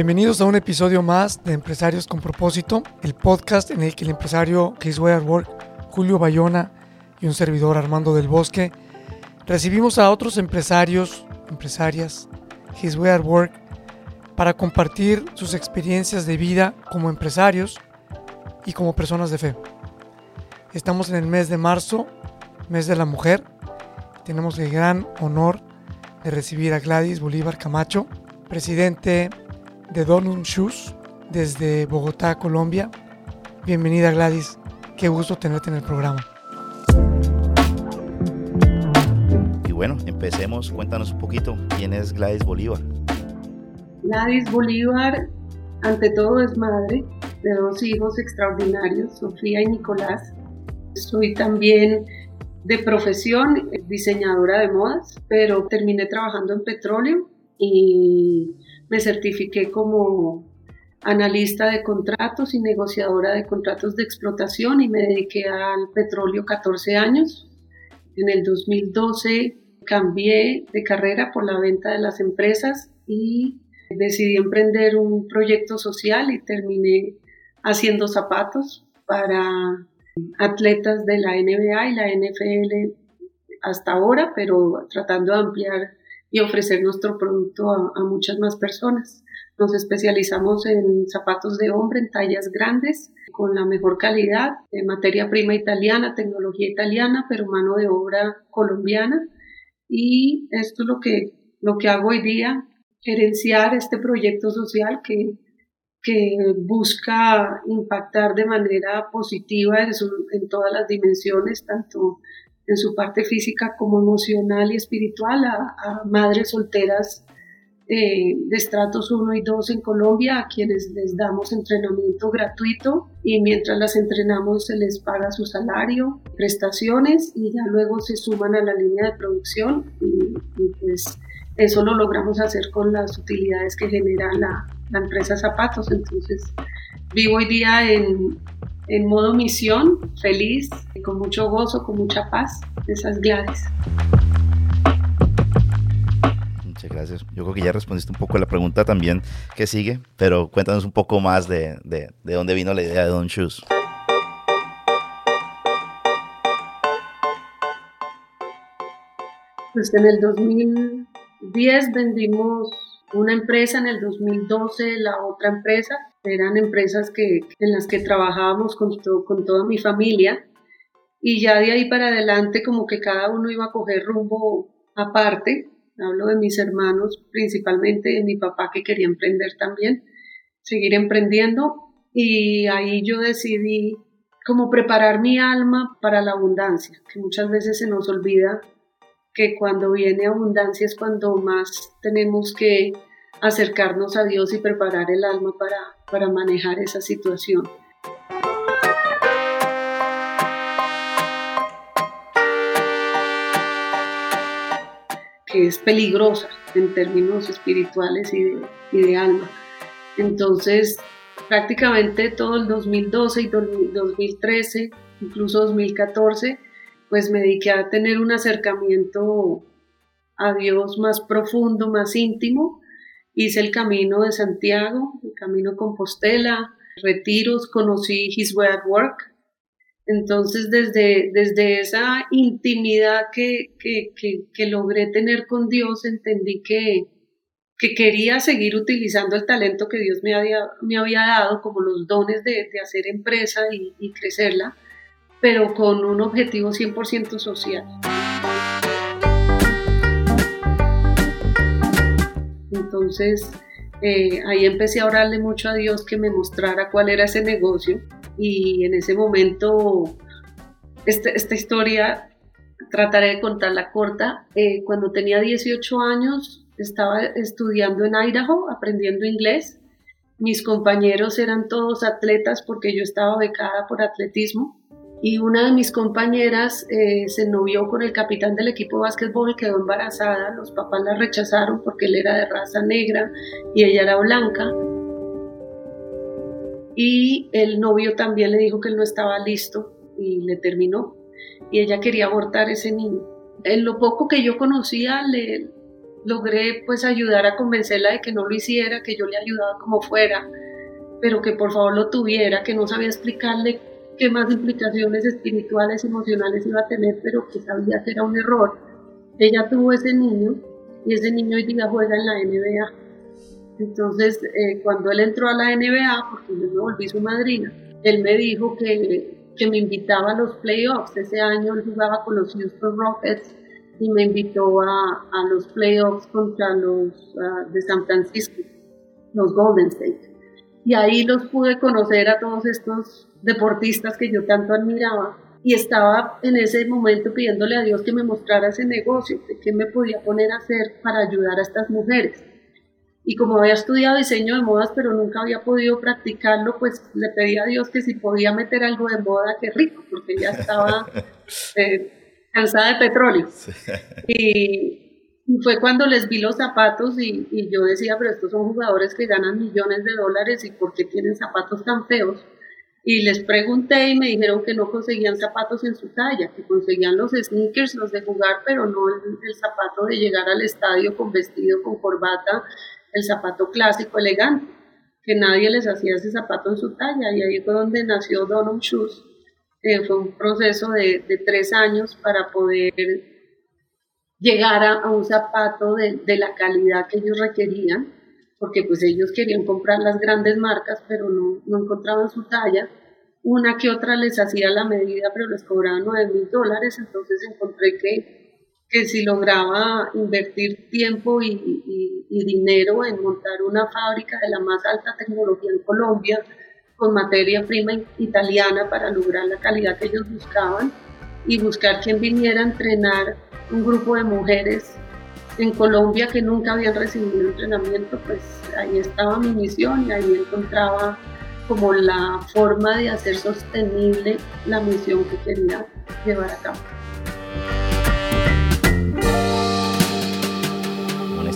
Bienvenidos a un episodio más de Empresarios con Propósito, el podcast en el que el empresario His Way at Work, Julio Bayona y un servidor Armando del Bosque recibimos a otros empresarios, empresarias, His Way at Work, para compartir sus experiencias de vida como empresarios y como personas de fe. Estamos en el mes de marzo, mes de la mujer. Tenemos el gran honor de recibir a Gladys Bolívar Camacho, presidente de Donut Shoes desde Bogotá, Colombia. Bienvenida Gladys, qué gusto tenerte en el programa. Y bueno, empecemos, cuéntanos un poquito, ¿quién es Gladys Bolívar? Gladys Bolívar, ante todo es madre de dos hijos extraordinarios, Sofía y Nicolás. Soy también de profesión diseñadora de modas, pero terminé trabajando en petróleo y me certifiqué como analista de contratos y negociadora de contratos de explotación y me dediqué al petróleo 14 años. En el 2012 cambié de carrera por la venta de las empresas y decidí emprender un proyecto social y terminé haciendo zapatos para atletas de la NBA y la NFL hasta ahora, pero tratando de ampliar y ofrecer nuestro producto a, muchas más personas. Nos especializamos en zapatos de hombre en tallas grandes, con la mejor calidad, de materia prima italiana, tecnología italiana, pero mano de obra colombiana. Y esto es lo que, lo que hago hoy día, gerenciar este proyecto social que, que busca impactar de manera positiva en, en todas las dimensiones, tanto en su parte física como emocional y espiritual a, madres solteras de estratos 1 y 2 en Colombia, a quienes les damos entrenamiento gratuito y mientras las entrenamos se les paga su salario, prestaciones y ya luego se suman a la línea de producción y, pues eso lo logramos hacer con las utilidades que genera la, la empresa Zapatos. Entonces vivo hoy día en, en modo misión, feliz, con mucho gozo, con mucha paz. Esas Gladys. Muchas gracias. Yo creo que ya respondiste un poco a la pregunta también que sigue, pero cuéntanos un poco más de, de, de dónde vino la idea de Don Shoes. Pues en el 2010 vendimos una empresa, en el 2012 la otra empresa, eran empresas que, en las que trabajábamos con, con toda mi familia y ya de ahí para adelante como que cada uno iba a coger rumbo aparte. Hablo de mis hermanos, principalmente de mi papá que quería emprender también, seguir emprendiendo y ahí yo decidí como preparar mi alma para la abundancia, que muchas veces se nos olvida que cuando viene abundancia es cuando más tenemos que acercarnos a Dios y preparar el alma para, para manejar esa situación. Que es peligrosa en términos espirituales y de, y de alma. Entonces, prácticamente todo el 2012 y 2013, incluso 2014, pues me dediqué a tener un acercamiento a Dios más profundo, más íntimo, hice el camino de Santiago, el camino Compostela, retiros, conocí His Way at Work. Entonces, desde, desde esa intimidad que, que, logré tener con Dios, entendí que, que quería seguir utilizando el talento que Dios me había, me había dado, como los dones de, de hacer empresa y, y crecerla, pero con un objetivo 100% social. Entonces, eh, ahí empecé a orarle mucho a Dios que me mostrara cuál era ese negocio y en ese momento Este, esta historia trataré de contarla corta. Eh, cuando tenía 18 años estaba estudiando en Idaho, aprendiendo inglés. Mis compañeros eran todos atletas porque yo estaba becada por atletismo. Y una de mis compañeras eh, se novió con el capitán del equipo de básquetbol, quedó embarazada. Los papás la rechazaron porque él era de raza negra y ella era blanca. Y el novio también le dijo que él no estaba listo y le terminó. Y ella quería abortar ese niño. En lo poco que yo conocía, le, logré pues ayudar a convencerla de que no lo hiciera, que yo le ayudaba como fuera, pero que por favor lo tuviera, que no sabía explicarle qué más implicaciones espirituales, emocionales iba a tener, pero que sabía que era un error. Ella tuvo ese niño y ese niño hoy día juega en la NBA. Entonces, eh, cuando él entró a la NBA, porque yo me volví su madrina, él me dijo que, que me invitaba a los playoffs. Ese año él jugaba con los Houston Rockets y me invitó a, a los playoffs contra los ah, de San Francisco, los Golden State. Y ahí los pude conocer a todos estos deportistas que yo tanto admiraba. Y estaba en ese momento pidiéndole a Dios que me mostrara ese negocio, de qué me podía poner a hacer para ayudar a estas mujeres. Y como había estudiado diseño de modas, pero nunca había podido practicarlo, pues le pedí a Dios que si podía meter algo de moda, qué rico, porque ya estaba eh, cansada de petróleo. Y, fue cuando les vi los zapatos y, yo decía, pero estos son jugadores que ganan millones de dólares y ¿por qué tienen zapatos tan feos? Y les pregunté y me dijeron que no conseguían zapatos en su talla, que conseguían los sneakers, los de jugar, pero no el, zapato de llegar al estadio con vestido, con corbata, el zapato clásico, elegante, que nadie les hacía ese zapato en su talla. Y ahí fue donde nació Donum Shoes, eh, fue un proceso de, tres años para poder llegar a, un zapato de, la calidad que ellos requerían, porque pues ellos querían comprar las grandes marcas, pero no, no encontraban su talla. Una que otra les hacía la medida, pero les cobraban 9 mil dólares, entonces encontré que, que si lograba invertir tiempo y, dinero en montar una fábrica de la más alta tecnología en Colombia, con materia prima italiana para lograr la calidad que ellos buscaban y buscar quien viniera a entrenar un grupo de mujeres en Colombia que nunca habían recibido entrenamiento, pues ahí estaba mi misión y ahí encontraba como la forma de hacer sostenible la misión que quería llevar a cabo.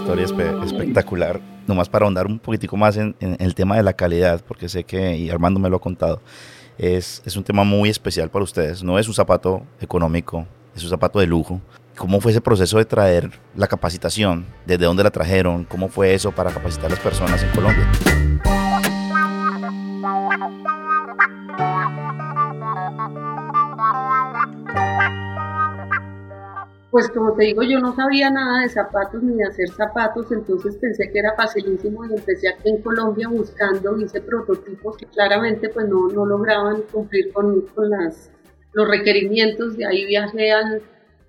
Historia espectacular. Nomás para ahondar un poquitico más en, el tema de la calidad, porque sé que, y Armando me lo ha contado, es, es un tema muy especial para ustedes. No es un zapato económico, es un zapato de lujo. ¿Cómo fue ese proceso de traer la capacitación? ¿Desde dónde la trajeron? ¿Cómo fue eso para capacitar a las personas en Colombia? Pues como te digo, yo no sabía nada de zapatos ni de hacer zapatos, entonces pensé que era facilísimo y empecé aquí en Colombia buscando, hice prototipos que claramente pues no, no lograban cumplir con, con las, los requerimientos, de ahí viajé al,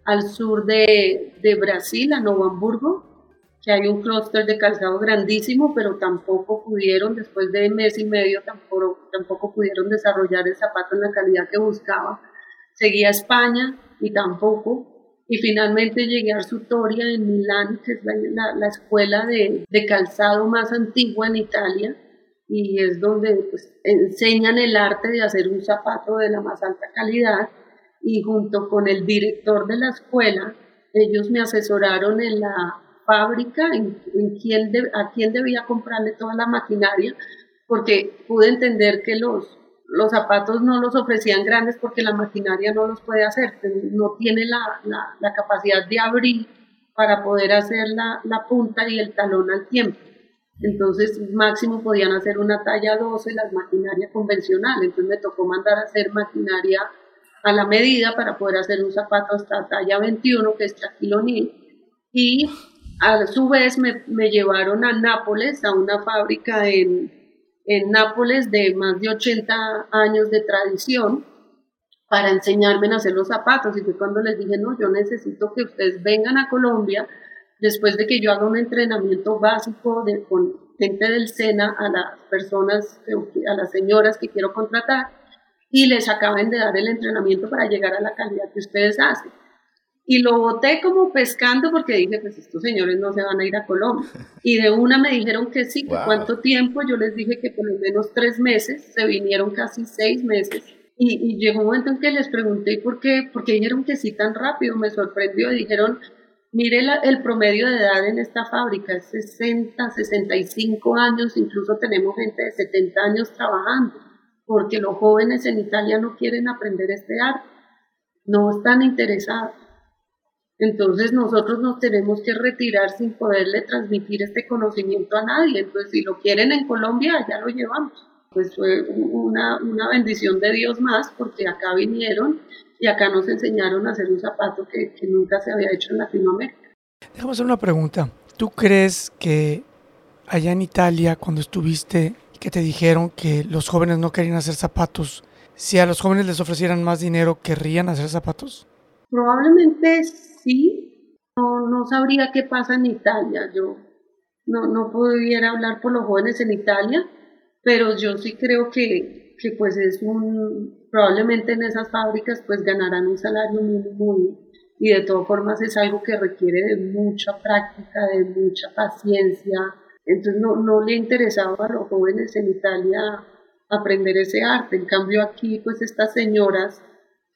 al sur de, de, Brasil, a Novo Hamburgo, que hay un clúster de calzado grandísimo, pero tampoco pudieron, después de mes y medio, tampoco, tampoco pudieron desarrollar el zapato en la calidad que buscaba. Seguí a España y tampoco, y finalmente llegué a Sutoria en Milán, que es la, escuela de, calzado más antigua en Italia, y es donde pues, enseñan el arte de hacer un zapato de la más alta calidad, y junto con el director de la escuela, ellos me asesoraron en la fábrica, en, quién a quién debía comprarle toda la maquinaria, porque pude entender que los, los zapatos no los ofrecían grandes porque la maquinaria no los puede hacer, no tiene la, la, capacidad de abrir para poder hacer la, la, punta y el talón al tiempo. Entonces, máximo podían hacer una talla 12 las maquinarias convencionales. Entonces, me tocó mandar a hacer maquinaria a la medida para poder hacer un zapato hasta talla 21, que es Shaquille Y a su vez me, me llevaron a Nápoles, a una fábrica en, en Nápoles de más de 80 años de tradición para enseñarme a hacer los zapatos. Y fue cuando les dije, no, yo necesito que ustedes vengan a Colombia después de que yo haga un entrenamiento básico de, con gente del SENA a las personas, a las señoras que quiero contratar. y les acaben de dar el entrenamiento para llegar a la calidad que ustedes hacen. Y lo boté como pescando porque dije, pues estos señores no se van a ir a Colombia. Y de una me dijeron que sí, que cuánto tiempo, yo les dije que por lo menos tres meses, se vinieron casi seis meses. Y, llegó un momento en que les pregunté por qué, por qué dijeron que sí tan rápido, me sorprendió, dijeron, mire el promedio de edad en esta fábrica, es 60, 65 años, incluso tenemos gente de 70 años trabajando, porque los jóvenes en Italia no quieren aprender este arte, no están interesados. Entonces nosotros nos tenemos que retirar sin poderle transmitir este conocimiento a nadie. Entonces si lo quieren en Colombia, ya lo llevamos. Pues fue una, una bendición de Dios más porque acá vinieron y acá nos enseñaron a hacer un zapato que, que nunca se había hecho en Latinoamérica. Déjame hacer una pregunta. ¿Tú crees que allá en Italia, cuando estuviste, que te dijeron que los jóvenes no querían hacer zapatos, si a los jóvenes les ofrecieran más dinero, ¿querrían hacer zapatos? Probablemente sí, no, no sabría qué pasa en Italia. Yo no, no pudiera hablar por los jóvenes en Italia, pero yo sí creo que, que pues es un, probablemente en esas fábricas pues ganarán un salario mínimo y de todas formas es algo que requiere de mucha práctica, de mucha paciencia. Entonces no, no le interesaba a los jóvenes en Italia aprender ese arte. En cambio aquí pues estas señoras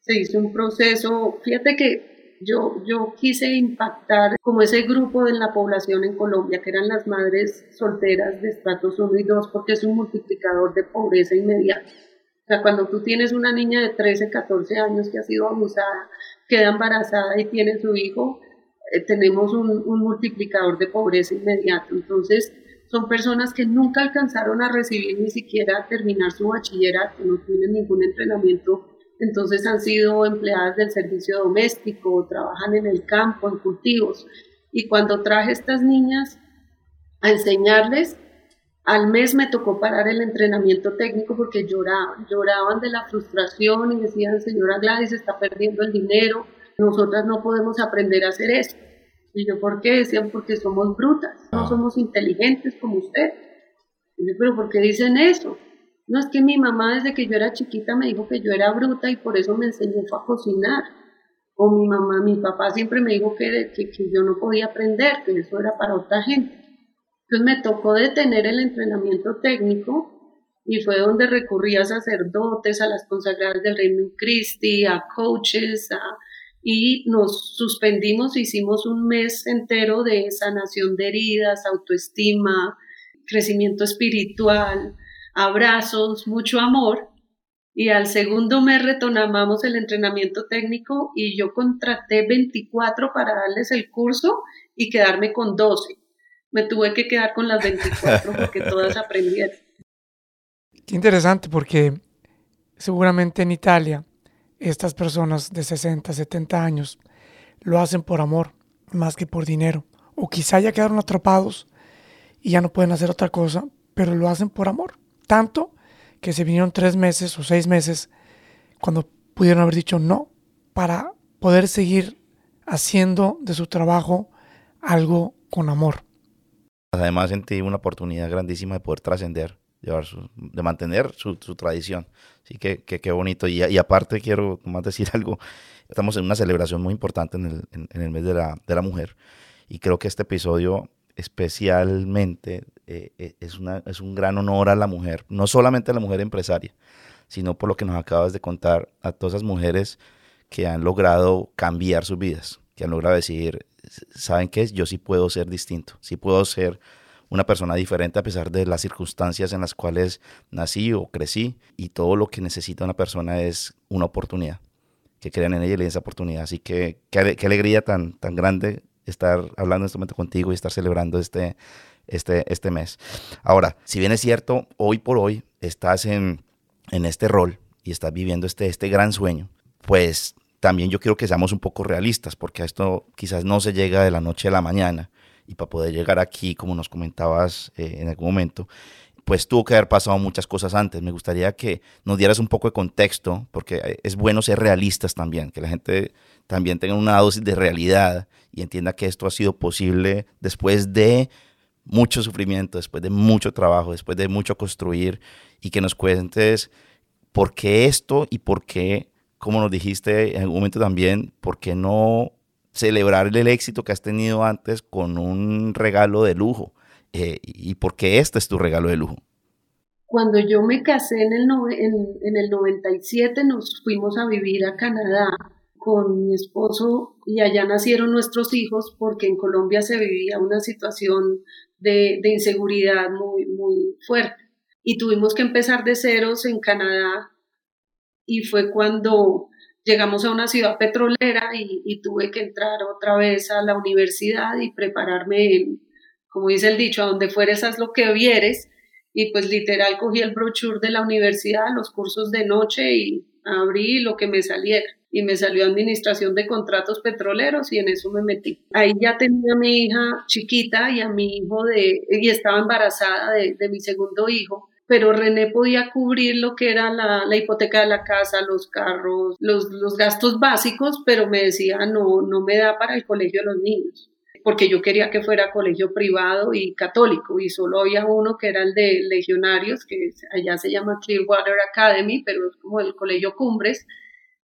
se hizo un proceso, fíjate que yo, yo quise impactar como ese grupo en la población en Colombia, que eran las madres solteras de estratos 1 y 2, porque es un multiplicador de pobreza inmediata. O sea, cuando tú tienes una niña de 13, 14 años que ha sido abusada, queda embarazada y tiene su hijo, eh, tenemos un, un multiplicador de pobreza inmediato. Entonces, son personas que nunca alcanzaron a recibir ni siquiera terminar su bachillerato, no tienen ningún entrenamiento entonces han sido empleadas del servicio doméstico, trabajan en el campo, en cultivos. Y cuando traje estas niñas a enseñarles, al mes me tocó parar el entrenamiento técnico porque lloraban, lloraban de la frustración y decían, señora Gladys, está perdiendo el dinero, nosotras no podemos aprender a hacer eso. Y yo, ¿por qué? Decían, porque somos brutas, no ah. somos inteligentes como usted. Y yo, pero ¿por qué dicen eso? No es que mi mamá desde que yo era chiquita me dijo que yo era bruta y por eso me enseñó a cocinar. O mi mamá, mi papá siempre me dijo que, que, yo no podía aprender, que eso era para otra gente. Entonces me tocó detener el entrenamiento técnico y fue donde recurrí a sacerdotes, a las consagradas del Reino Christi, a coaches, y nos suspendimos, hicimos un mes entero de sanación de heridas, autoestima, crecimiento espiritual, abrazos, mucho amor. Y al segundo mes retomamos el entrenamiento técnico y yo contraté 24 para darles el curso y quedarme con 12. Me tuve que quedar con las 24 porque todas aprendieron. Qué interesante porque seguramente en Italia estas personas de 60, 70 años lo hacen por amor más que por dinero. O quizá ya quedaron atrapados y ya no pueden hacer otra cosa, pero lo hacen por amor tanto que se vinieron tres meses o seis meses cuando pudieron haber dicho no para poder seguir haciendo de su trabajo algo con amor. Además sentí una oportunidad grandísima de poder trascender, de mantener su, tradición. Así que qué bonito. Y, aparte quiero más decir algo, estamos en una celebración muy importante en el, mes de la mujer y creo que este episodio especialmente eh, eh, es, una, es un gran honor a la mujer, no solamente a la mujer empresaria, sino por lo que nos acabas de contar, a todas esas mujeres que han logrado cambiar sus vidas, que han logrado decir, ¿saben qué? Yo sí puedo ser distinto, sí puedo ser una persona diferente a pesar de las circunstancias en las cuales nací o crecí y todo lo que necesita una persona es una oportunidad, que crean en ella y le esa oportunidad. Así que qué alegría tan, tan grande estar hablando en este momento contigo y estar celebrando este, este, este mes. Ahora, si bien es cierto, hoy por hoy estás en, en este rol y estás viviendo este, este gran sueño, pues también yo quiero que seamos un poco realistas, porque a esto quizás no se llega de la noche a la mañana. Y para poder llegar aquí, como nos comentabas eh, en algún momento, pues tuvo que haber pasado muchas cosas antes. Me gustaría que nos dieras un poco de contexto, porque es bueno ser realistas también, que la gente también tenga una dosis de realidad y entienda que esto ha sido posible después de mucho sufrimiento, después de mucho trabajo, después de mucho construir y que nos cuentes ¿por qué esto y por qué, como nos dijiste en algún momento también, por qué no celebrar el éxito que has tenido antes con un regalo de lujo? Eh, ¿Y por qué este es tu regalo de lujo? Cuando yo me casé en el, en, el 97 nos fuimos a vivir a Canadá con mi esposo y allá nacieron nuestros hijos porque en Colombia se vivía una situación de, inseguridad muy, muy fuerte. Y tuvimos que empezar de ceros en Canadá y fue cuando llegamos a una ciudad petrolera y, tuve que entrar otra vez a la universidad y prepararme, como dice el dicho, a donde fueres haz lo que vieres. Y pues literal cogí el brochure de la universidad, los cursos de noche y abrí lo que me saliera. Y me salió administración de contratos petroleros y en eso me metí. Ahí ya tenía a mi hija chiquita y a mi hijo de, y estaba embarazada de, de mi segundo hijo pero René podía cubrir lo que era la, hipoteca de la casa, los carros, los, los, gastos básicos, pero me decía, no, no me da para el colegio de los niños, porque yo quería que fuera colegio privado y católico, y solo había uno que era el de legionarios, que allá se llama Clearwater Academy, pero es como el colegio Cumbres,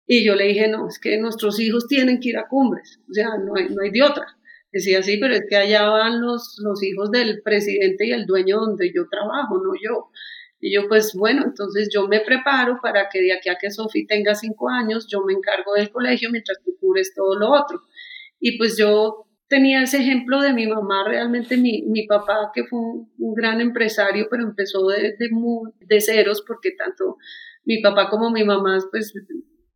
y yo le dije, no, es que nuestros hijos tienen que ir a Cumbres, o sea, no hay, no hay de otra. Decía, sí, pero es que allá van los, los hijos del presidente y el dueño donde yo trabajo, no yo. Y yo, pues bueno, entonces yo me preparo para que de aquí a que Sofi tenga cinco años, yo me encargo del colegio mientras tú cubres todo lo otro. Y pues yo tenía ese ejemplo de mi mamá, realmente mi, mi papá, que fue un, gran empresario, pero empezó de, de, de ceros, porque tanto mi papá como mi mamá, pues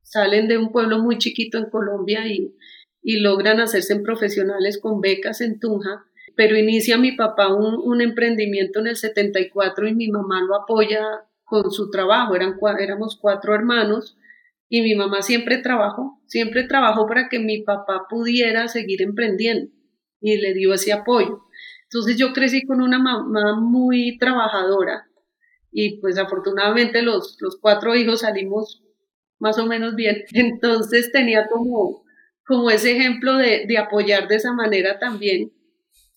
salen de un pueblo muy chiquito en Colombia y y logran hacerse en profesionales con becas en Tunja, pero inicia mi papá un, emprendimiento en el 74 y mi mamá lo apoya con su trabajo, Eran, éramos cuatro hermanos y mi mamá siempre trabajó, siempre trabajó para que mi papá pudiera seguir emprendiendo y le dio ese apoyo. Entonces yo crecí con una mamá muy trabajadora y pues afortunadamente los, los cuatro hijos salimos más o menos bien. Entonces tenía como como ese ejemplo de, de apoyar de esa manera también.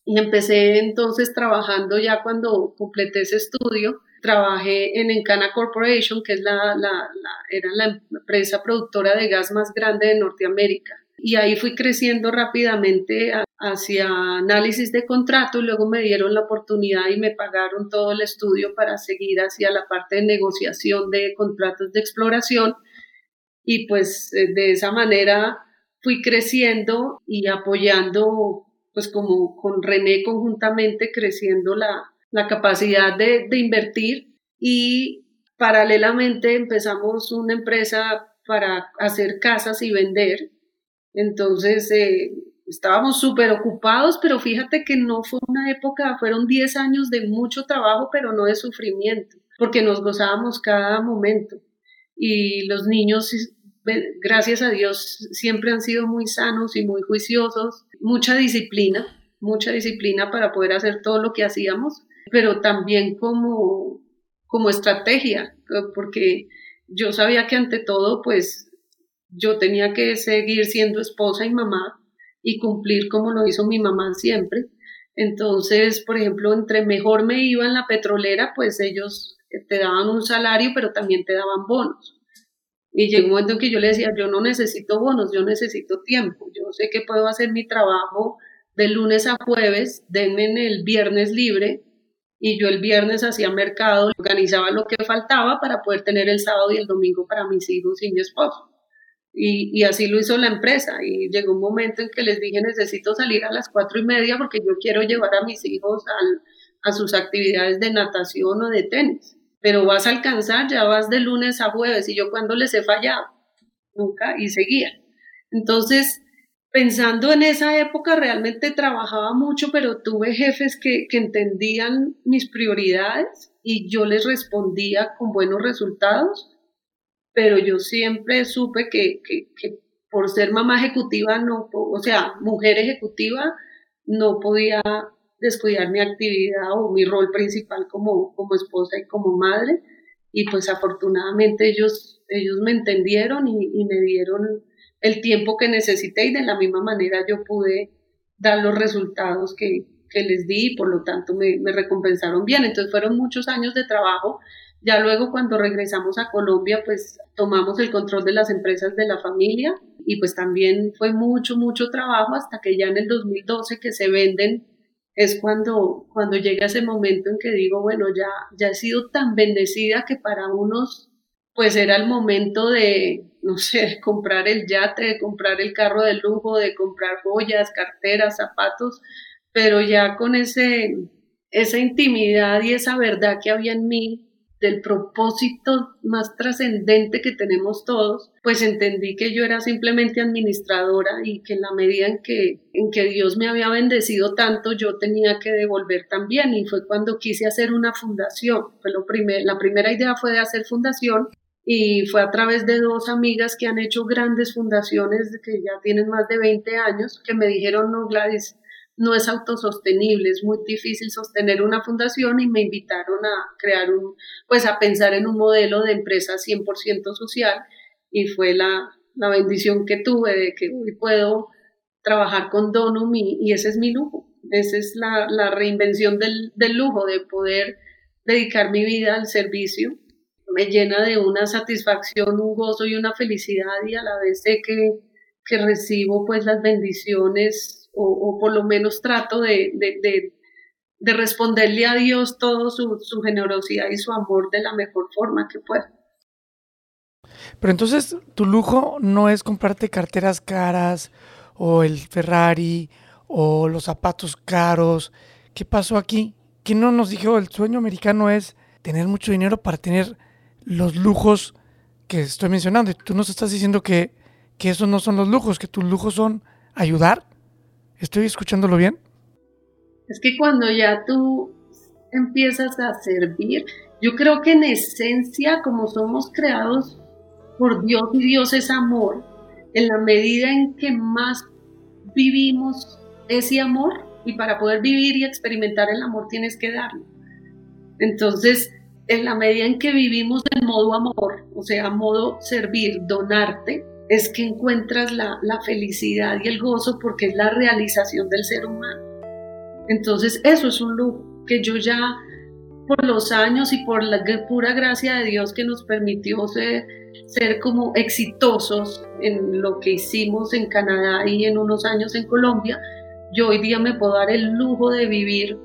Y empecé entonces trabajando ya cuando completé ese estudio, trabajé en Encana Corporation, que es la, la, era la empresa productora de gas más grande de Norteamérica. Y ahí fui creciendo rápidamente hacia análisis de contrato y luego me dieron la oportunidad y me pagaron todo el estudio para seguir hacia la parte de negociación de contratos de exploración. Y pues eh, de esa manera fui creciendo y apoyando, pues como con René conjuntamente, creciendo la, la capacidad de, de, invertir y paralelamente empezamos una empresa para hacer casas y vender. Entonces eh, estábamos súper ocupados, pero fíjate que no fue una época, fueron 10 años de mucho trabajo, pero no de sufrimiento, porque nos gozábamos cada momento. Y los niños gracias a Dios, siempre han sido muy sanos y muy juiciosos, mucha disciplina, mucha disciplina para poder hacer todo lo que hacíamos, pero también como, como estrategia, porque yo sabía que ante todo, pues yo tenía que seguir siendo esposa y mamá y cumplir como lo hizo mi mamá siempre. Entonces, por ejemplo, entre mejor me iba en la petrolera, pues ellos te daban un salario, pero también te daban bonos. Y llegó un momento en que yo le decía, yo no necesito bonos, yo necesito tiempo. Yo sé que puedo hacer mi trabajo de lunes a jueves, denme el viernes libre y yo el viernes hacía mercado, organizaba lo que faltaba para poder tener el sábado y el domingo para mis hijos y mi esposo. Y, y, así lo hizo la empresa. Y llegó un momento en que les dije, necesito salir a las cuatro y media porque yo quiero llevar a mis hijos a sus actividades de natación o de tenis pero vas a alcanzar, ya vas de lunes a jueves y yo cuando les he fallado, nunca y seguía. Entonces, pensando en esa época, realmente trabajaba mucho, pero tuve jefes que, entendían mis prioridades y yo les respondía con buenos resultados, pero yo siempre supe que, que, que por ser mamá ejecutiva, no, o sea, mujer ejecutiva, no podía descuidar mi actividad o mi rol principal como, como esposa y como madre. Y pues afortunadamente ellos, ellos me entendieron y, me dieron el tiempo que necesité y de la misma manera yo pude dar los resultados que, que les di y por lo tanto me, me, recompensaron bien. Entonces fueron muchos años de trabajo, Ya luego cuando regresamos a Colombia, pues tomamos el control de las empresas de la familia y pues también fue mucho, mucho trabajo hasta que ya en el 2012 que se venden es cuando, cuando llega ese momento en que digo, bueno, ya, ya he sido tan bendecida que para unos pues era el momento de, no sé, comprar el yate, de comprar el carro de lujo, de comprar joyas, carteras, zapatos, pero ya con ese, esa intimidad y esa verdad que había en mí, del propósito más trascendente que tenemos todos, pues entendí que yo era simplemente administradora y que en la medida en que, en que Dios me había bendecido tanto, yo tenía que devolver también. Y fue cuando quise hacer una fundación. Fue lo primer, la primera idea fue de hacer fundación y fue a través de dos amigas que han hecho grandes fundaciones que ya tienen más de 20 años que me dijeron, no, Gladys, no es autosostenible, es muy difícil sostener una fundación y me invitaron a crear un, pues a pensar en un modelo de empresa 100% social y fue la, la, bendición que tuve de que hoy puedo trabajar con Donum y, ese es mi lujo, esa es la, la reinvención del, del lujo de poder dedicar mi vida al servicio. Me llena de una satisfacción, un gozo y una felicidad y a la vez sé que, que recibo pues las bendiciones o, por lo menos trato de, de, responderle a Dios todo su, su, generosidad y su amor de la mejor forma que pueda. Pero entonces tu lujo no es comprarte carteras caras o el Ferrari o los zapatos caros. ¿Qué pasó aquí? ¿Qué no nos dijo? El sueño americano es tener mucho dinero para tener los lujos que estoy mencionando. Y tú nos estás diciendo que, que esos no son los lujos, que tus lujos son ayudar, ¿Estoy escuchándolo bien? Es que cuando ya tú empiezas a servir, yo creo que en esencia, como somos creados por Dios y Dios es amor, en la medida en que más vivimos ese amor, y para poder vivir y experimentar el amor tienes que darlo. Entonces, en la medida en que vivimos en modo amor, o sea, modo servir, donarte, es que encuentras la, felicidad y el gozo porque es la realización del ser humano. Entonces eso es un lujo que yo ya por los años y por la pura gracia de Dios que nos permitió ser, ser como exitosos en lo que hicimos en Canadá y en unos años en Colombia, yo hoy día me puedo dar el lujo de vivir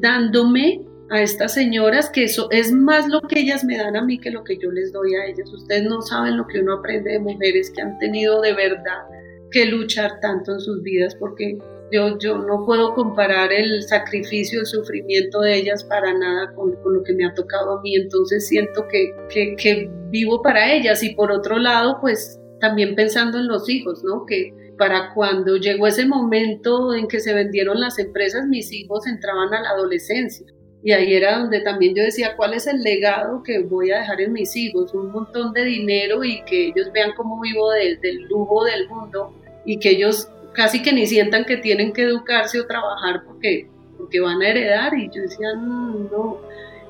dándome a estas señoras que eso es más lo que ellas me dan a mí que lo que yo les doy a ellas. Ustedes no saben lo que uno aprende de mujeres que han tenido de verdad que luchar tanto en sus vidas porque yo, yo no puedo comparar el sacrificio, el sufrimiento de ellas para nada con, lo que me ha tocado a mí. Entonces siento que, que, que vivo para ellas y por otro lado pues también pensando en los hijos, ¿no? Que para cuando llegó ese momento en que se vendieron las empresas, mis hijos entraban a la adolescencia. Y ahí era donde también yo decía, ¿cuál es el legado que voy a dejar en mis hijos? Un montón de dinero y que ellos vean cómo vivo del lujo del mundo y que ellos casi que ni sientan que tienen que educarse o trabajar porque, porque van a heredar. Y yo decía, no,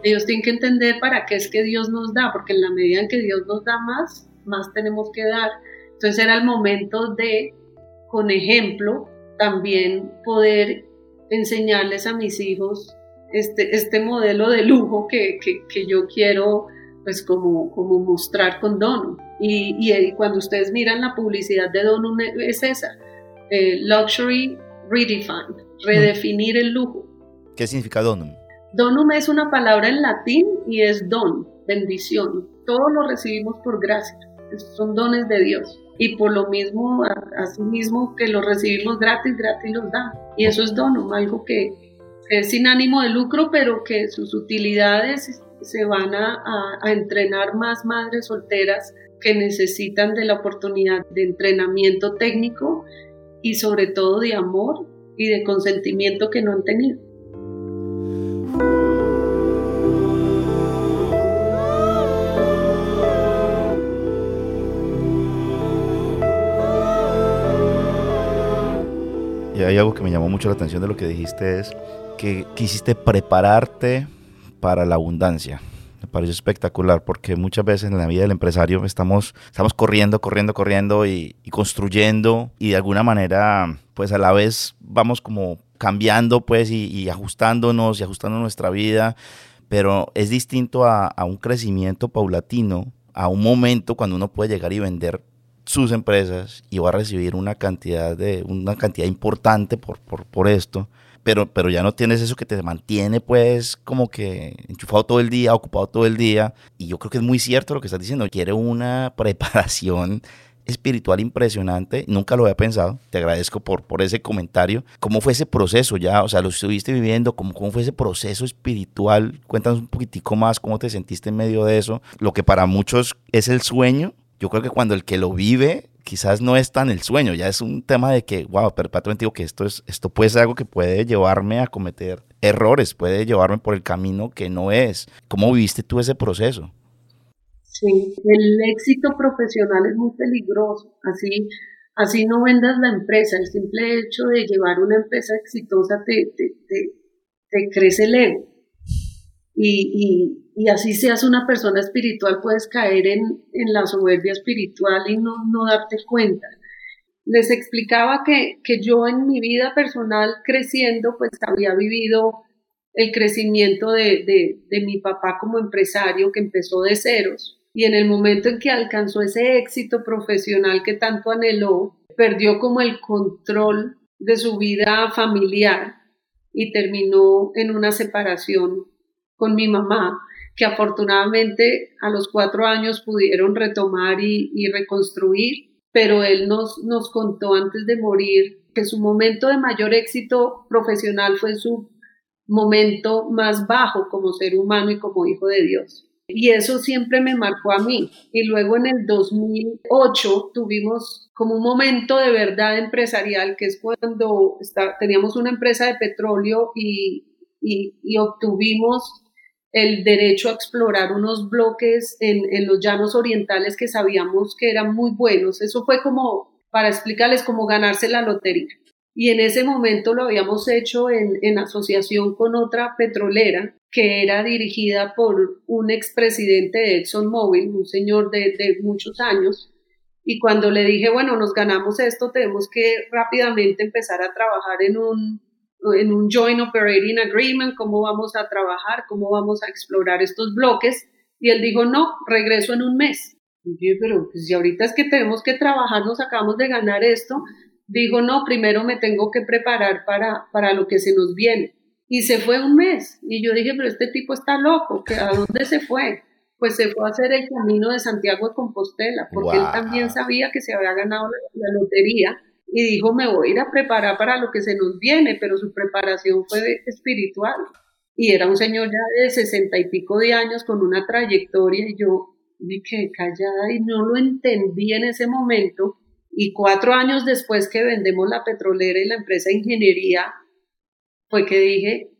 ellos tienen que entender para qué es que Dios nos da, porque en la medida en que Dios nos da más, más tenemos que dar. Entonces era el momento de, con ejemplo, también poder enseñarles a mis hijos este, este modelo de lujo que, que, yo quiero pues como, como mostrar con Donum. Y, y, cuando ustedes miran la publicidad de Donum es esa, eh, Luxury Redefined, redefinir el lujo. ¿Qué significa Donum? Donum es una palabra en latín y es don, bendición. Todo lo recibimos por gracia, son dones de Dios. Y por lo mismo, así mismo que lo recibimos gratis, gratis los da. Y eso es donum, algo que, es sin ánimo de lucro, pero que sus utilidades se van a, a, entrenar más madres solteras que necesitan de la oportunidad de entrenamiento técnico y sobre todo de amor y de consentimiento que no han tenido. Algo que me llamó mucho la atención de lo que dijiste es que quisiste prepararte para la abundancia. Me pareció espectacular porque muchas veces en la vida del empresario estamos, estamos corriendo, corriendo, corriendo y, construyendo y de alguna manera pues a la vez vamos como cambiando pues y, ajustándonos y ajustando nuestra vida pero es distinto a, a un crecimiento paulatino, a un momento cuando uno puede llegar y vender sus empresas y va a recibir una cantidad de una cantidad importante por, por, por esto pero, pero ya no tienes eso que te mantiene pues como que enchufado todo el día, ocupado todo el día. Y yo creo que es muy cierto lo que estás diciendo. Quiere una preparación espiritual impresionante. Nunca lo había pensado. Te agradezco por, por ese comentario. ¿Cómo fue ese proceso ya? O sea, lo estuviste viviendo. ¿Cómo, ¿Cómo fue ese proceso espiritual? Cuéntanos un poquitico más cómo te sentiste en medio de eso. Lo que para muchos es el sueño. Yo creo que cuando el que lo vive quizás no es tan el sueño, ya es un tema de que, wow, perpetuamente digo que esto, es, esto puede ser algo que puede llevarme a cometer errores, puede llevarme por el camino que no es. ¿Cómo viviste tú ese proceso? Sí, el éxito profesional es muy peligroso, así, así no vendas la empresa, el simple hecho de llevar una empresa exitosa te, te, te, crece el ego. Y, así seas una persona espiritual, puedes caer en, en la soberbia espiritual y no, no darte cuenta. Les explicaba que, que yo en mi vida personal creciendo, pues había vivido el crecimiento de, de, de mi papá como empresario que empezó de ceros y en el momento en que alcanzó ese éxito profesional que tanto anheló, perdió como el control de su vida familiar y terminó en una separación con mi mamá que afortunadamente a los cuatro años pudieron retomar y, reconstruir, pero él nos, nos contó antes de morir que su momento de mayor éxito profesional fue su momento más bajo como ser humano y como hijo de Dios. Y eso siempre me marcó a mí. Y luego en el 2008 tuvimos como un momento de verdad empresarial, que es cuando teníamos una empresa de petróleo y, y obtuvimos el derecho a explorar unos bloques en, en, los llanos orientales que sabíamos que eran muy buenos. Eso fue como, para explicarles, como ganarse la lotería. Y en ese momento lo habíamos hecho en, en asociación con otra petrolera que era dirigida por un expresidente de ExxonMobil, un señor de, de muchos años. Y cuando le dije, bueno, nos ganamos esto, tenemos que rápidamente empezar a trabajar en un en un Joint Operating Agreement, cómo vamos a trabajar, cómo vamos a explorar estos bloques. Y él dijo, no, regreso en un mes. Y yo, pero pues, si ahorita es que tenemos que trabajar, nos acabamos de ganar esto. Dijo, no, primero me tengo que preparar para, para lo que se nos viene. Y se fue un mes. Y yo dije, pero este tipo está loco, ¿a dónde se fue? Pues se fue a hacer el camino de Santiago de Compostela, porque él también sabía que se había ganado la lotería y dijo, me voy a ir a preparar para lo que se nos viene, pero su preparación fue espiritual. Y era un señor ya de sesenta y pico de años con una trayectoria y yo me quedé callada y no lo entendí en ese momento. Y cuatro años después que vendemos la petrolera y la empresa de ingeniería, fue que dije,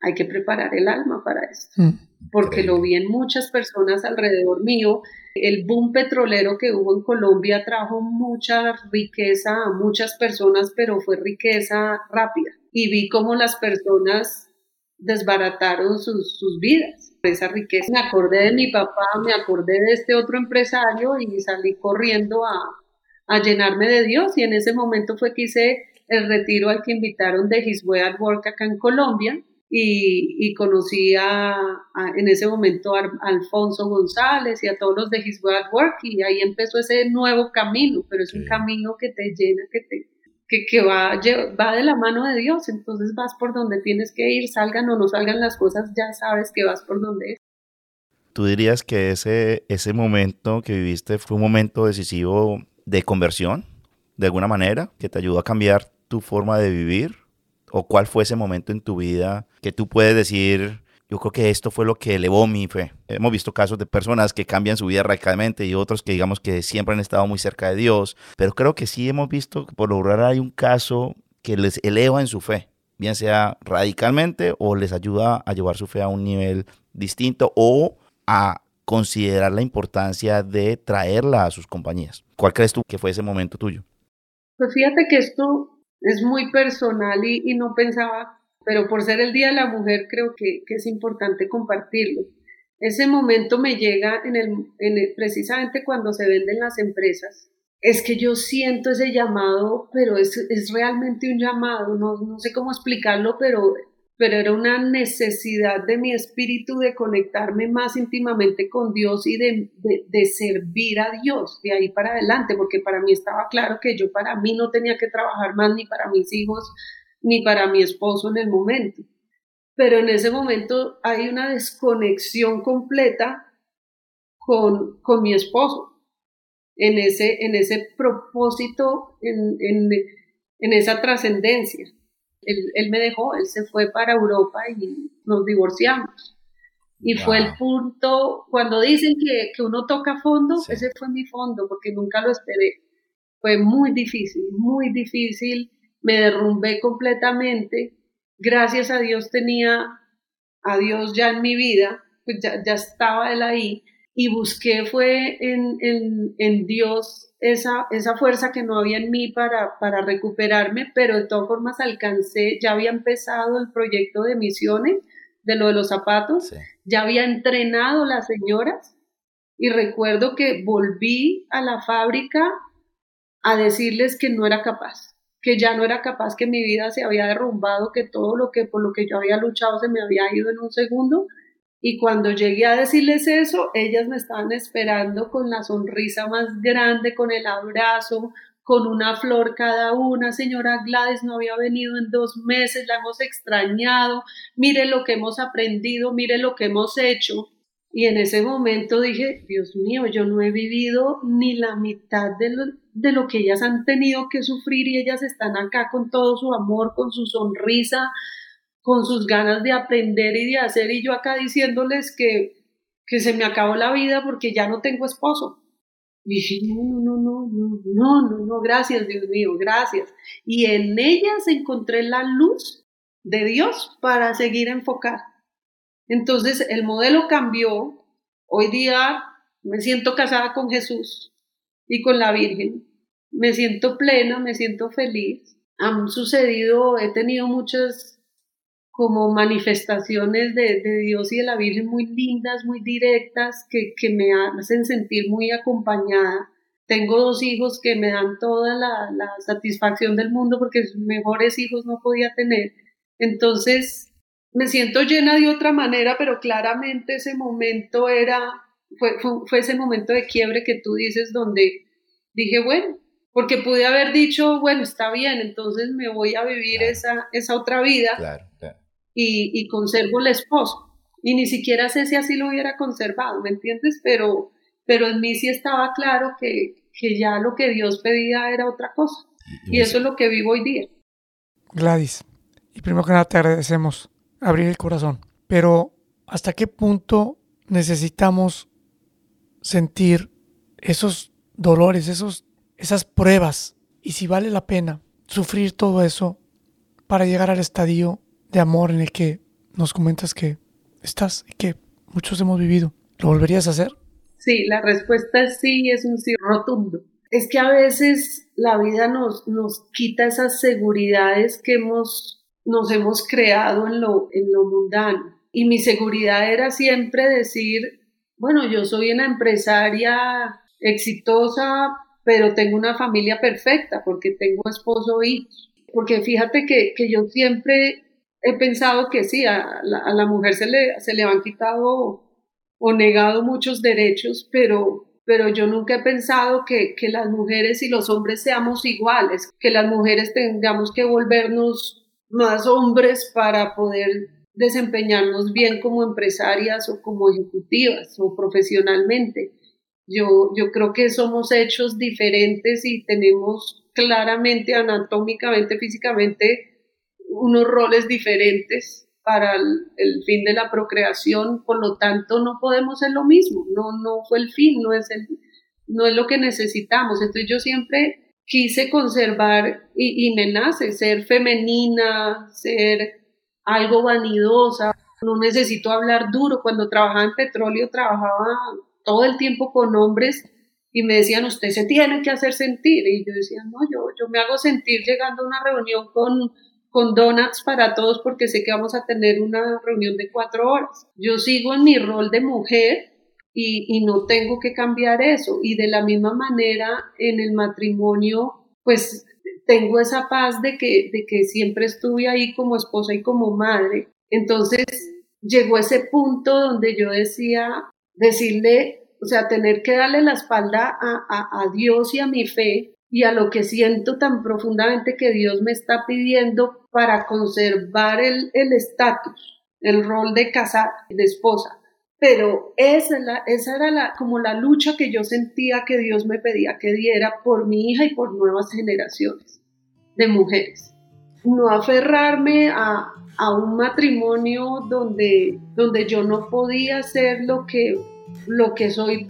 hay que preparar el alma para esto. Mm porque lo vi en muchas personas alrededor mío. El boom petrolero que hubo en Colombia trajo mucha riqueza a muchas personas, pero fue riqueza rápida. Y vi cómo las personas desbarataron sus, sus vidas. Esa riqueza. Me acordé de mi papá, me acordé de este otro empresario y salí corriendo a, a llenarme de Dios. Y en ese momento fue que hice el retiro al que invitaron de His Way at Work acá en Colombia y, conocí a, en ese momento a, Alfonso González y a todos los de His Way Work y ahí empezó ese nuevo camino, pero es un camino que te llena, que te que, que va, va de la mano de Dios, entonces vas por donde tienes que ir, salgan o no salgan las cosas, ya sabes que vas por donde es. ¿Tú dirías que ese, ese momento que viviste fue un momento decisivo de conversión, de alguna manera, que te ayudó a cambiar tu forma de vivir? ¿O cuál fue ese momento en tu vida que tú puedes decir, yo creo que esto fue lo que elevó mi fe? Hemos visto casos de personas que cambian su vida radicalmente y otros que digamos que siempre han estado muy cerca de Dios, pero creo que sí hemos visto que por lograr hay un caso que les eleva en su fe, bien sea radicalmente o les ayuda a llevar su fe a un nivel distinto o a considerar la importancia de traerla a sus compañías. ¿Cuál crees tú que fue ese momento tuyo? Pues fíjate que esto es muy personal y, no pensaba, pero por ser el Día de la Mujer creo que, es importante compartirlo. Ese momento me llega en el, precisamente cuando se venden las empresas. Es que yo siento ese llamado, pero es, realmente un llamado, no, no sé cómo explicarlo, pero pero era una necesidad de mi espíritu de conectarme más íntimamente con Dios y de, de, servir a Dios de ahí para adelante, porque para mí estaba claro que yo para mí no tenía que trabajar más ni para mis hijos ni para mi esposo en el momento. Pero en ese momento hay una desconexión completa con, con mi esposo, en ese, en ese propósito, en, en, en esa trascendencia. Él, él, me dejó, él se fue para Europa y nos divorciamos. Y fue el punto, cuando dicen que, que uno toca fondo, ese fue mi fondo, porque nunca lo esperé. Fue muy difícil, muy difícil, me derrumbé completamente. Gracias a Dios tenía a Dios ya en mi vida, pues ya, ya estaba él ahí, y busqué fue en, en, en Dios esa, esa fuerza que no había en mí para, para recuperarme, pero de todas formas alcancé, ya había empezado el proyecto de misiones, de lo de los zapatos, ya había entrenado las señoras y recuerdo que volví a la fábrica a decirles que no era capaz, que ya no era capaz, que mi vida se había derrumbado, que todo lo que por lo que yo había luchado se me había ido en un segundo y cuando llegué a decirles eso, ellas me estaban esperando con la sonrisa más grande, con el abrazo, con una flor cada una. Señora Gladys no había venido en dos meses, la hemos extrañado. Mire lo que hemos aprendido, mire lo que hemos hecho. Y en ese momento dije, Dios mío, yo no he vivido ni la mitad de lo, de lo que ellas han tenido que sufrir y ellas están acá con todo su amor, con su sonrisa, con sus ganas de aprender y de hacer y yo acá diciéndoles que, que se me acabó la vida porque ya no tengo esposo. Y dije, no, no, no, no, no, no, no, gracias Dios mío, gracias. Y en ellas encontré la luz de Dios para seguir enfocar. Entonces el modelo cambió. Hoy día me siento casada con Jesús y con la Virgen. Me siento plena, me siento feliz. Han sucedido, he tenido muchas como manifestaciones de, Dios y de la Virgen muy lindas, muy directas, que, que, me hacen sentir muy acompañada. Tengo dos hijos que me dan toda la, la satisfacción del mundo porque mejores hijos no podía tener. Entonces, me siento llena de otra manera, pero claramente ese momento era, fue, fue, ese momento de quiebre que tú dices donde dije, bueno, porque pude haber dicho, bueno, está bien, entonces me voy a vivir esa, esa otra vida. Claro, claro y, conservo el esposo. Y ni siquiera sé si así lo hubiera conservado, ¿me entiendes? Pero, pero en mí sí estaba claro que, que ya lo que Dios pedía era otra cosa. Y eso es lo que vivo hoy día. Gladys, y primero que nada te agradecemos abrir el corazón, pero ¿hasta qué punto necesitamos sentir esos dolores, esos, esas pruebas? Y si vale la pena sufrir todo eso para llegar al estadio de amor en el que nos comentas que estás y que muchos hemos vivido. ¿Lo volverías a hacer? Sí, la respuesta es sí, es un sí rotundo. Es que a veces la vida nos, nos quita esas seguridades que hemos, nos hemos creado en lo, en lo mundano. Y mi seguridad era siempre decir, bueno, yo soy una empresaria exitosa, pero tengo una familia perfecta porque tengo esposo e hijos. Porque fíjate que, que yo siempre he pensado que sí, a la, mujer se le, se le han quitado o negado muchos derechos, pero, pero yo nunca he pensado que, que las mujeres y los hombres seamos iguales, que las mujeres tengamos que volvernos más hombres para poder desempeñarnos bien como empresarias o como ejecutivas o profesionalmente. Yo, yo creo que somos hechos diferentes y tenemos claramente, anatómicamente, físicamente, unos roles diferentes para el, fin de la procreación, por lo tanto no podemos ser lo mismo, no, no fue el fin, no es, el, no es lo que necesitamos. Entonces yo siempre quise conservar y, y me nace ser femenina, ser algo vanidosa, no necesito hablar duro. Cuando trabajaba en petróleo trabajaba todo el tiempo con hombres y me decían, usted se tiene que hacer sentir. Y yo decía, no, yo, yo me hago sentir llegando a una reunión con con donuts para todos porque sé que vamos a tener una reunión de cuatro horas. Yo sigo en mi rol de mujer y, y, no tengo que cambiar eso. Y de la misma manera en el matrimonio, pues tengo esa paz de que, de que siempre estuve ahí como esposa y como madre. Entonces llegó ese punto donde yo decía, decirle, o sea, tener que darle la espalda a, a, a Dios y a mi fe y a lo que siento tan profundamente que Dios me está pidiendo para conservar el estatus, el, rol de casa, de esposa. Pero esa, esa era la, como la lucha que yo sentía que Dios me pedía que diera por mi hija y por nuevas generaciones de mujeres. No aferrarme a, a un matrimonio donde, donde yo no podía ser lo que, lo que soy,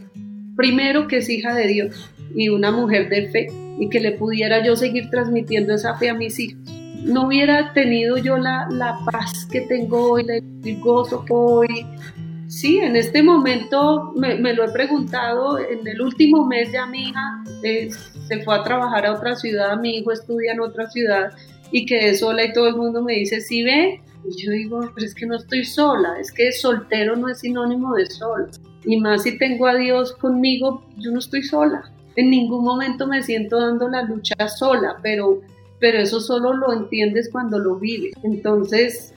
primero que es hija de Dios y una mujer de fe y que le pudiera yo seguir transmitiendo esa fe a mis hijos. No hubiera tenido yo la, la paz que tengo hoy, el gozo que hoy. Sí, en este momento me, me, lo he preguntado, en el último mes ya mi hija eh, se fue a trabajar a otra ciudad, mi hijo estudia en otra ciudad y quedé sola y todo el mundo me dice, sí ve, y yo digo, pero es que no estoy sola, es que soltero no es sinónimo de solo. Y más si tengo a Dios conmigo, yo no estoy sola. En ningún momento me siento dando la lucha sola, pero, pero eso solo lo entiendes cuando lo vives. Entonces,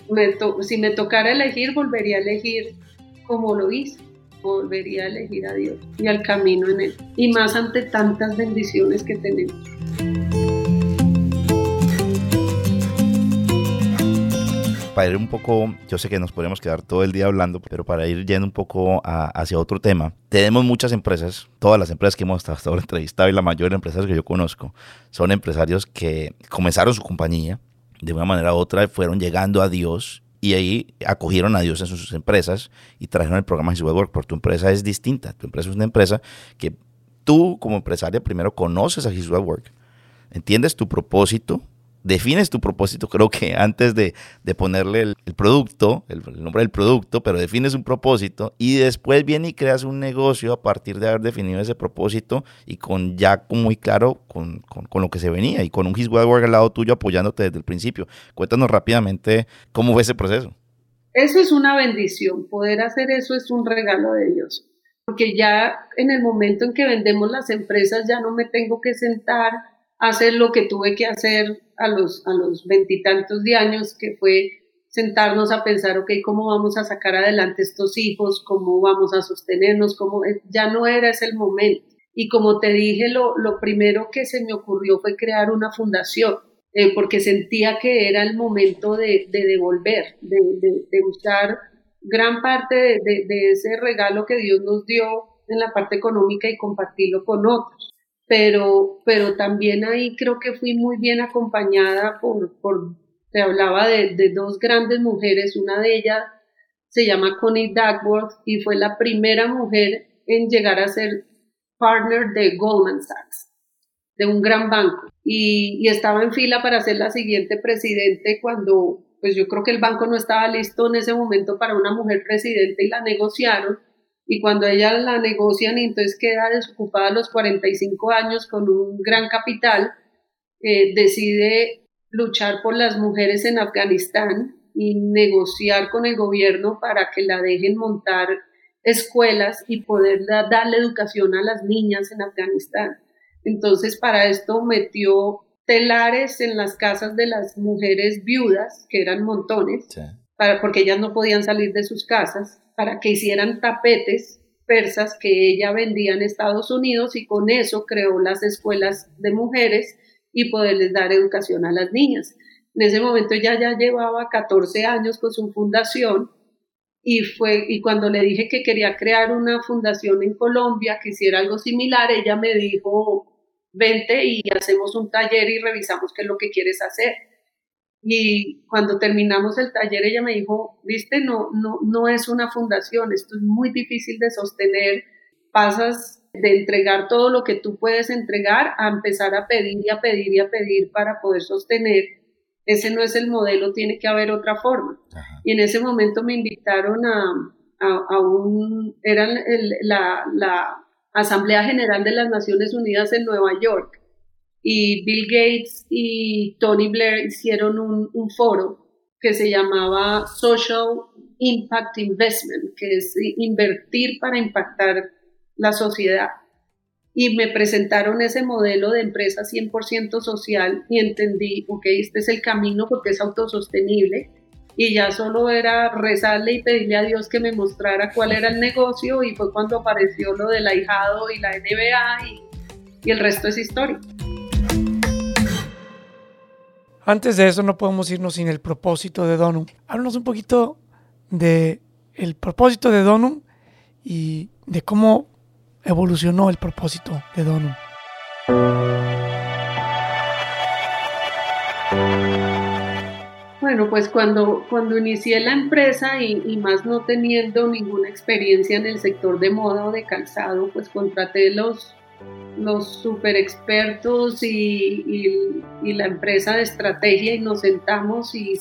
si me tocara elegir, volvería a elegir como lo hice, volvería a elegir a Dios y al camino en Él. Y más ante tantas bendiciones que tenemos. Para ir un poco, yo sé que nos podemos quedar todo el día hablando, pero para ir yendo un poco hacia otro tema, tenemos muchas empresas, todas las empresas que hemos hasta ahora entrevistado y la mayoría de empresas que yo conozco, son empresarios que comenzaron su compañía de una manera u otra, fueron llegando a Dios y ahí acogieron a Dios en sus empresas y trajeron el programa His Work, porque tu empresa es distinta, tu empresa es una empresa que tú como empresaria primero conoces a His Work, entiendes tu propósito, defines tu propósito, creo que antes de, ponerle el, producto, el, nombre del producto, pero defines un propósito y después viene y creas un negocio a partir de haber definido ese propósito y con ya muy claro con, lo que se venía y con un His al lado tuyo apoyándote desde el principio. Cuéntanos rápidamente cómo fue ese proceso. Eso es una bendición, poder hacer eso es un regalo de Dios, porque ya en el momento en que vendemos las empresas ya no me tengo que sentar hacer lo que tuve que hacer a los a los veintitantos de años, que fue sentarnos a pensar, ok, ¿cómo vamos a sacar adelante estos hijos? ¿Cómo vamos a sostenernos? ¿Cómo? Ya no era ese el momento. Y como te dije, lo, lo primero que se me ocurrió fue crear una fundación, eh, porque sentía que era el momento de, de devolver, de, de, de, usar gran parte de ese regalo que Dios nos dio en la parte económica y compartirlo con otros pero, pero también ahí creo que fui muy bien acompañada por, por te hablaba de, de dos grandes mujeres, una de ellas se llama Connie Duckworth y fue la primera mujer en llegar a ser partner de Goldman Sachs, de un gran banco. Y, y, estaba en fila para ser la siguiente presidente cuando, pues yo creo que el banco no estaba listo en ese momento para una mujer presidente y la negociaron y cuando ella la negocian y entonces queda desocupada a los 45 años con un gran capital, eh, decide luchar por las mujeres en Afganistán y negociar con el gobierno para que la dejen montar escuelas y poder darle educación a las niñas en Afganistán. Entonces para esto metió telares en las casas de las mujeres viudas, que eran montones, para, porque ellas no podían salir de sus casas para que hicieran tapetes persas que ella vendía en Estados Unidos y con eso creó las escuelas de mujeres y poderles dar educación a las niñas. En ese momento ella ya llevaba 14 años con su fundación y fue y cuando le dije que quería crear una fundación en Colombia que hiciera algo similar, ella me dijo, "Vente y hacemos un taller y revisamos qué es lo que quieres hacer." Y cuando terminamos el taller, ella me dijo, viste, no, no, no es una fundación, esto es muy difícil de sostener, pasas de entregar todo lo que tú puedes entregar a empezar a pedir y a pedir y a pedir para poder sostener. Ese no es el modelo, tiene que haber otra forma. Y en ese momento me invitaron a, a, un, era la, la Asamblea General de las Naciones Unidas en Nueva York y Bill Gates y Tony Blair hicieron un, foro que se llamaba Social Impact Investment, que es invertir para impactar la sociedad. y me presentaron ese modelo de empresa 100% social y entendí, ok, este es el camino porque es autosostenible y ya solo era rezarle y pedirle a Dios que me mostrara cuál era el negocio y fue cuando apareció lo del ahijado y la NBA y, y el resto es historia. Antes de eso no podemos irnos sin el propósito de Donum. Háblanos un poquito de el propósito de Donum y de cómo evolucionó el propósito de Donum. Bueno, pues cuando, cuando inicié la empresa y, más no teniendo ninguna experiencia en el sector de moda o de calzado, pues contraté los, los super expertos y, la empresa de estrategia y nos sentamos y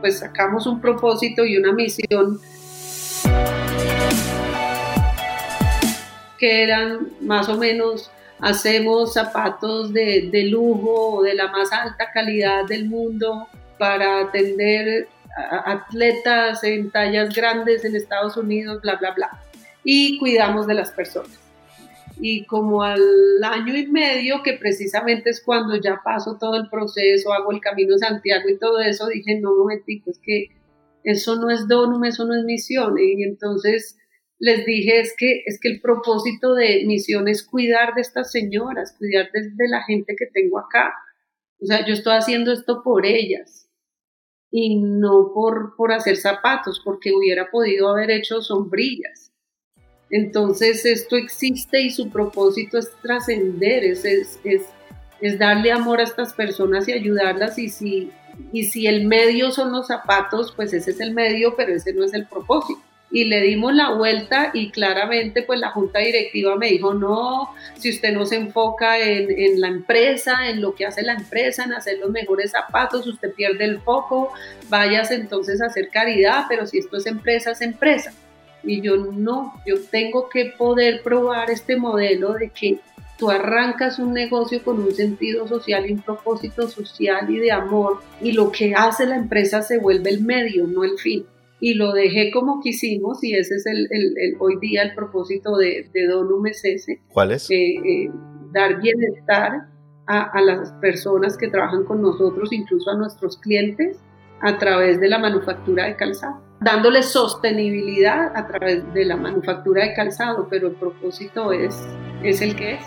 pues sacamos un propósito y una misión que eran más o menos hacemos zapatos de, lujo de la más alta calidad del mundo para atender a atletas en tallas grandes en Estados Unidos, bla, bla, bla. Y cuidamos de las personas. Y como al año y medio, que precisamente es cuando ya paso todo el proceso, hago el Camino Santiago y todo eso, dije, no, momentito, es que eso no es donum, eso no es misión. Y entonces les dije, es que, es que el propósito de misión es cuidar de estas señoras, cuidar de, de la gente que tengo acá. O sea, yo estoy haciendo esto por ellas y no por, por hacer zapatos, porque hubiera podido haber hecho sombrillas. Entonces esto existe y su propósito es trascender, es, es, es, darle amor a estas personas y ayudarlas. Y si, y si el medio son los zapatos, pues ese es el medio, pero ese no es el propósito. Y le dimos la vuelta y claramente pues la junta directiva me dijo, no, si usted no se enfoca en, en, la empresa, en lo que hace la empresa, en hacer los mejores zapatos, usted pierde el foco, vayas entonces a hacer caridad, pero si esto es empresa, es empresa. Y yo no, yo tengo que poder probar este modelo de que tú arrancas un negocio con un sentido social y un propósito social y de amor y lo que hace la empresa se vuelve el medio, no el fin y lo dejé como quisimos y ese es el, el, hoy día el propósito de, de Donum ¿Cuál es? Eh, eh, dar bienestar a, a, las personas que trabajan con nosotros, incluso a nuestros clientes, a través de la manufactura de calzado, dándoles sostenibilidad a través de la manufactura de calzado, pero el propósito es, es el que es.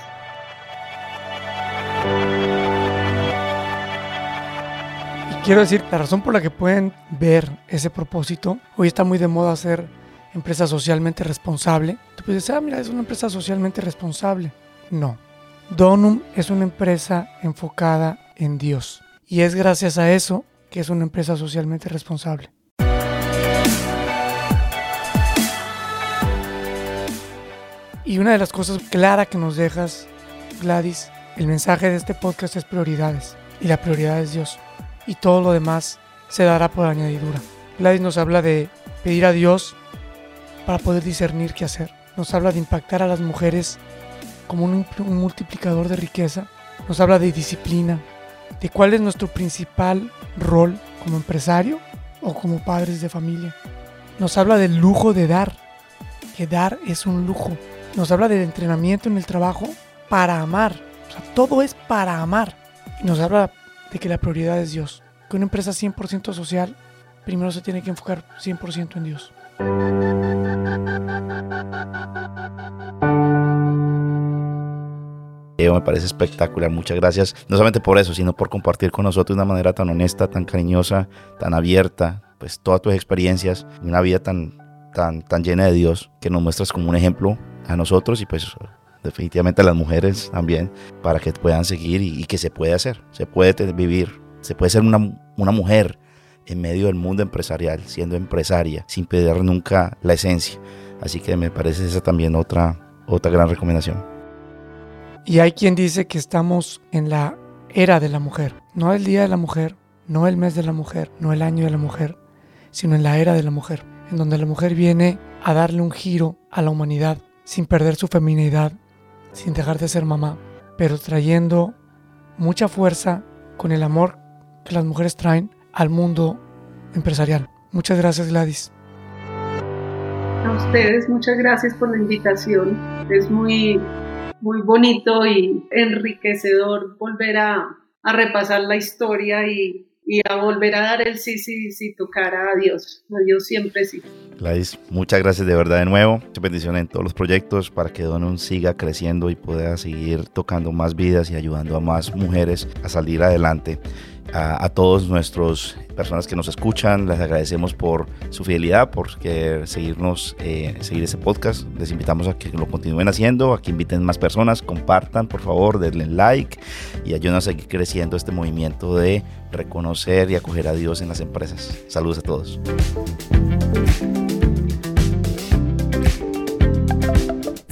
Quiero decir, la razón por la que pueden ver ese propósito, hoy está muy de moda ser empresa socialmente responsable. Tú puedes decir, ah, mira, es una empresa socialmente responsable. No. Donum es una empresa enfocada en Dios. Y es gracias a eso que es una empresa socialmente responsable. Y una de las cosas claras que nos dejas, Gladys, el mensaje de este podcast es prioridades. Y la prioridad es Dios y todo lo demás se dará por añadidura. Gladys nos habla de pedir a Dios para poder discernir qué hacer. Nos habla de impactar a las mujeres como un, multiplicador de riqueza. Nos habla de disciplina, de cuál es nuestro principal rol como empresario o como padres de familia. Nos habla del lujo de dar, que dar es un lujo. Nos habla del entrenamiento en el trabajo para amar. O sea, todo es para amar. Nos habla de que la prioridad es Dios. Que una empresa 100% social primero se tiene que enfocar 100% en Dios. Me parece espectacular, muchas gracias, no solamente por eso, sino por compartir con nosotros de una manera tan honesta, tan cariñosa, tan abierta, pues todas tus experiencias, una vida tan, tan, tan llena de Dios, que nos muestras como un ejemplo a nosotros y pues definitivamente a las mujeres también, para que puedan seguir y, que se puede hacer, se puede vivir, se puede ser una, una mujer en medio del mundo empresarial, siendo empresaria, sin perder nunca la esencia. Así que me parece esa también otra, otra gran recomendación. Y hay quien dice que estamos en la era de la mujer, no el día de la mujer, no el mes de la mujer, no el año de la mujer, sino en la era de la mujer, en donde la mujer viene a darle un giro a la humanidad sin perder su feminidad, sin dejar de ser mamá, pero trayendo mucha fuerza con el amor que las mujeres traen al mundo empresarial. Muchas gracias Gladys. A ustedes muchas gracias por la invitación. Es muy, muy bonito y enriquecedor volver a, a repasar la historia y, y a volver a dar el sí, sí, sí, tocar a Dios. A Dios siempre sí. Gladys, muchas gracias de verdad de nuevo. Muchas bendiciones en todos los proyectos para que Donun siga creciendo y pueda seguir tocando más vidas y ayudando a más mujeres a salir adelante a, todos nuestros personas que nos escuchan. Les agradecemos por su fidelidad, por seguirnos, eh, seguir ese podcast. Les invitamos a que lo continúen haciendo, a que inviten más personas, compartan, por favor, denle like y ayuden a seguir creciendo este movimiento de reconocer y acoger a Dios en las empresas. Saludos a todos.